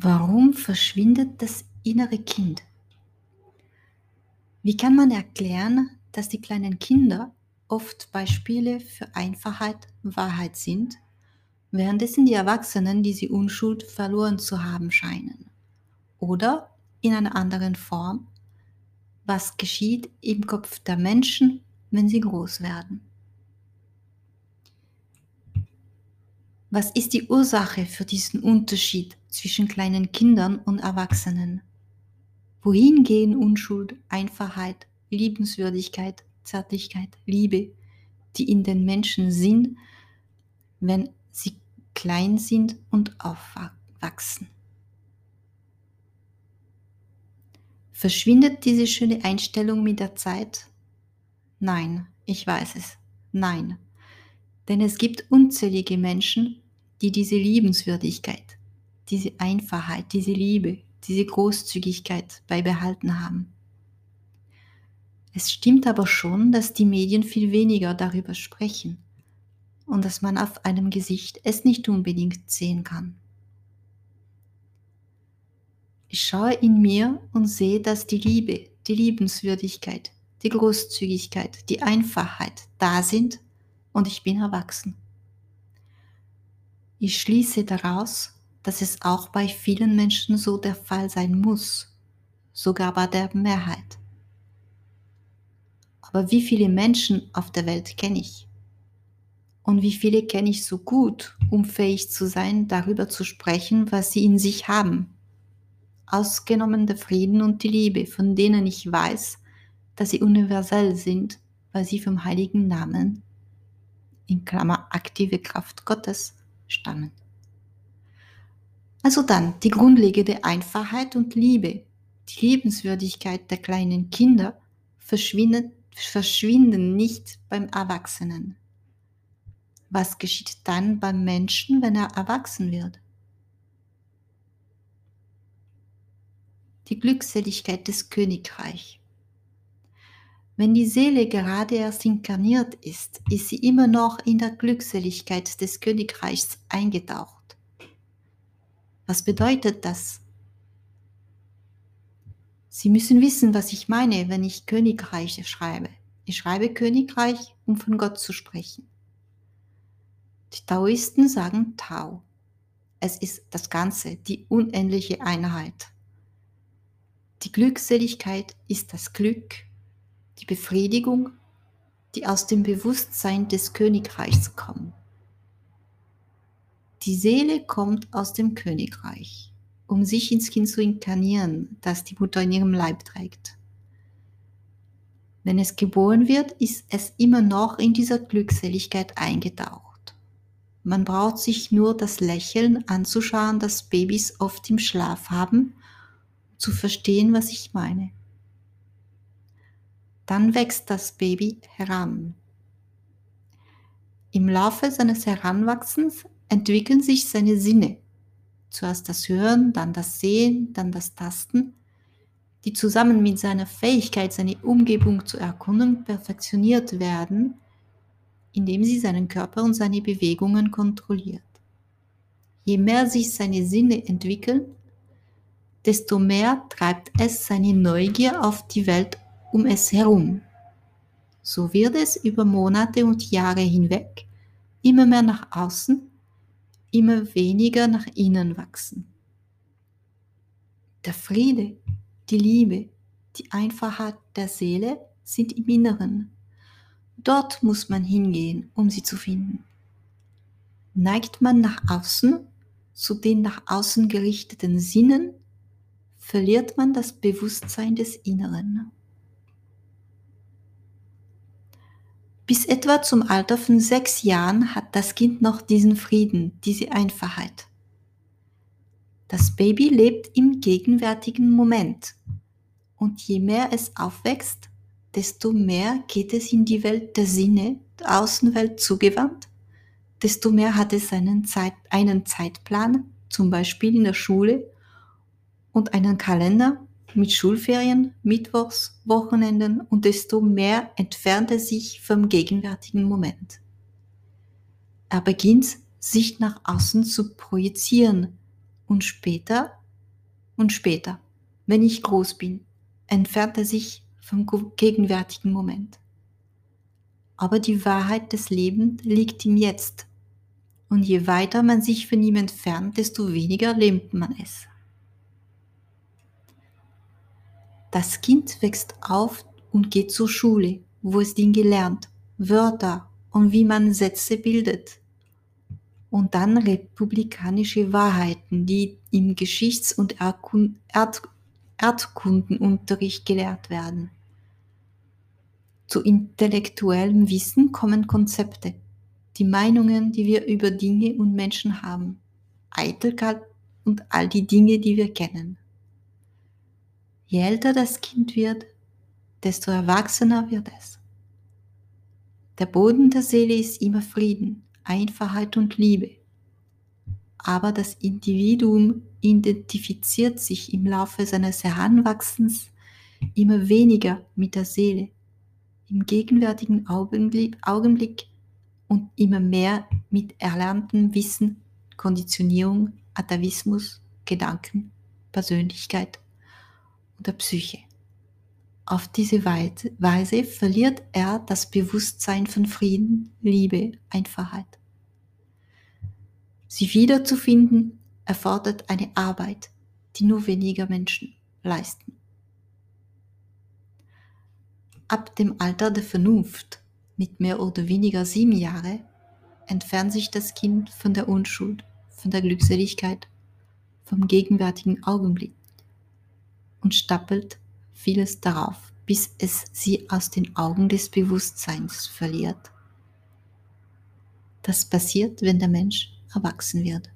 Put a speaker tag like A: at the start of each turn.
A: Warum verschwindet das innere Kind? Wie kann man erklären, dass die kleinen Kinder oft Beispiele für Einfachheit, Wahrheit sind, währenddessen die Erwachsenen diese Unschuld verloren zu haben scheinen? Oder in einer anderen Form, was geschieht im Kopf der Menschen, wenn sie groß werden? Was ist die Ursache für diesen Unterschied zwischen kleinen Kindern und Erwachsenen? Wohin gehen Unschuld, Einfachheit, Liebenswürdigkeit, Zärtlichkeit, Liebe, die in den Menschen sind, wenn sie klein sind und aufwachsen? Verschwindet diese schöne Einstellung mit der Zeit? Nein, ich weiß es. Nein. Denn es gibt unzählige Menschen, die diese Liebenswürdigkeit, diese Einfachheit, diese Liebe, diese Großzügigkeit beibehalten haben. Es stimmt aber schon, dass die Medien viel weniger darüber sprechen und dass man auf einem Gesicht es nicht unbedingt sehen kann. Ich schaue in mir und sehe, dass die Liebe, die Liebenswürdigkeit, die Großzügigkeit, die Einfachheit da sind und ich bin erwachsen. Ich schließe daraus, dass es auch bei vielen Menschen so der Fall sein muss, sogar bei der Mehrheit. Aber wie viele Menschen auf der Welt kenne ich? Und wie viele kenne ich so gut, um fähig zu sein, darüber zu sprechen, was sie in sich haben? Ausgenommen der Frieden und die Liebe, von denen ich weiß, dass sie universell sind, weil sie vom heiligen Namen, in Klammer aktive Kraft Gottes, stammen. Also dann die grundlegende Einfachheit und Liebe, die Liebenswürdigkeit der kleinen Kinder verschwinden, verschwinden nicht beim Erwachsenen. Was geschieht dann beim Menschen, wenn er erwachsen wird? Die Glückseligkeit des Königreichs. Wenn die Seele gerade erst inkarniert ist, ist sie immer noch in der Glückseligkeit des Königreichs eingetaucht. Was bedeutet das? Sie müssen wissen, was ich meine, wenn ich Königreich schreibe. Ich schreibe Königreich, um von Gott zu sprechen. Die Taoisten sagen Tao. Es ist das Ganze, die unendliche Einheit. Die Glückseligkeit ist das Glück, die Befriedigung, die aus dem Bewusstsein des Königreichs kommt. Die Seele kommt aus dem Königreich, um sich ins Kind zu inkarnieren, das die Mutter in ihrem Leib trägt. Wenn es geboren wird, ist es immer noch in dieser Glückseligkeit eingetaucht. Man braucht sich nur das Lächeln anzuschauen, das Babys oft im Schlaf haben, um zu verstehen, was ich meine. Dann wächst das Baby heran. Im Laufe seines Heranwachsens entwickeln sich seine Sinne. Zuerst das Hören, dann das Sehen, dann das Tasten, die zusammen mit seiner Fähigkeit, seine Umgebung zu erkunden, perfektioniert werden, indem sie seinen Körper und seine Bewegungen kontrolliert. Je mehr sich seine Sinne entwickeln, desto mehr treibt es seine Neugier auf die Welt um es herum. So wird es über Monate und Jahre hinweg immer mehr nach außen, immer weniger nach innen wachsen. Der Friede, die Liebe, die Einfachheit der Seele sind im Inneren. Dort muss man hingehen, um sie zu finden. Neigt man nach außen zu den nach außen gerichteten Sinnen, verliert man das Bewusstsein des Inneren. Bis etwa zum Alter von sechs Jahren hat das Kind noch diesen Frieden, diese Einfachheit. Das Baby lebt im gegenwärtigen Moment. Und je mehr es aufwächst, desto mehr geht es in die Welt der Sinne, der Außenwelt zugewandt, desto mehr hat es einen, Zeit, einen Zeitplan, zum Beispiel in der Schule, und einen Kalender, mit Schulferien, Mittwochs, Wochenenden und desto mehr entfernt er sich vom gegenwärtigen Moment. Er beginnt sich nach außen zu projizieren und später Und später, wenn ich groß bin, entfernt er sich vom gegenwärtigen Moment. Aber die Wahrheit des Lebens liegt im Jetzt. Und je weiter man sich von ihm entfernt, desto weniger lebt man es. Das Kind wächst auf und geht zur Schule, wo es Dinge lernt, Wörter und wie man Sätze bildet. Und dann republikanische Wahrheiten, die im Geschichts- und Erd Erdkundenunterricht gelehrt werden. Zu intellektuellem Wissen kommen Konzepte, die Meinungen, die wir über Dinge und Menschen haben, Eitelkeit und all die Dinge, die wir kennen. Je älter das Kind wird, desto erwachsener wird es. Der Boden der Seele ist immer Frieden, Einfachheit und Liebe. Aber das Individuum identifiziert sich im Laufe seines Heranwachsens immer weniger mit der Seele, im gegenwärtigen Augenblick, und immer mehr mit erlerntem Wissen, Konditionierung, Atavismus, Gedanken, Persönlichkeit oder Psyche. Auf diese Weise verliert er das Bewusstsein von Frieden, Liebe, Einfachheit. Sie wiederzufinden erfordert eine Arbeit, die nur weniger Menschen leisten. Ab dem Alter der Vernunft, mit mehr oder weniger sieben Jahre, entfernt sich das Kind von der Unschuld, von der Glückseligkeit, vom gegenwärtigen Augenblick und stapelt vieles darauf, bis es sie aus den Augen des Bewusstseins verliert. Das passiert, wenn der Mensch erwachsen wird.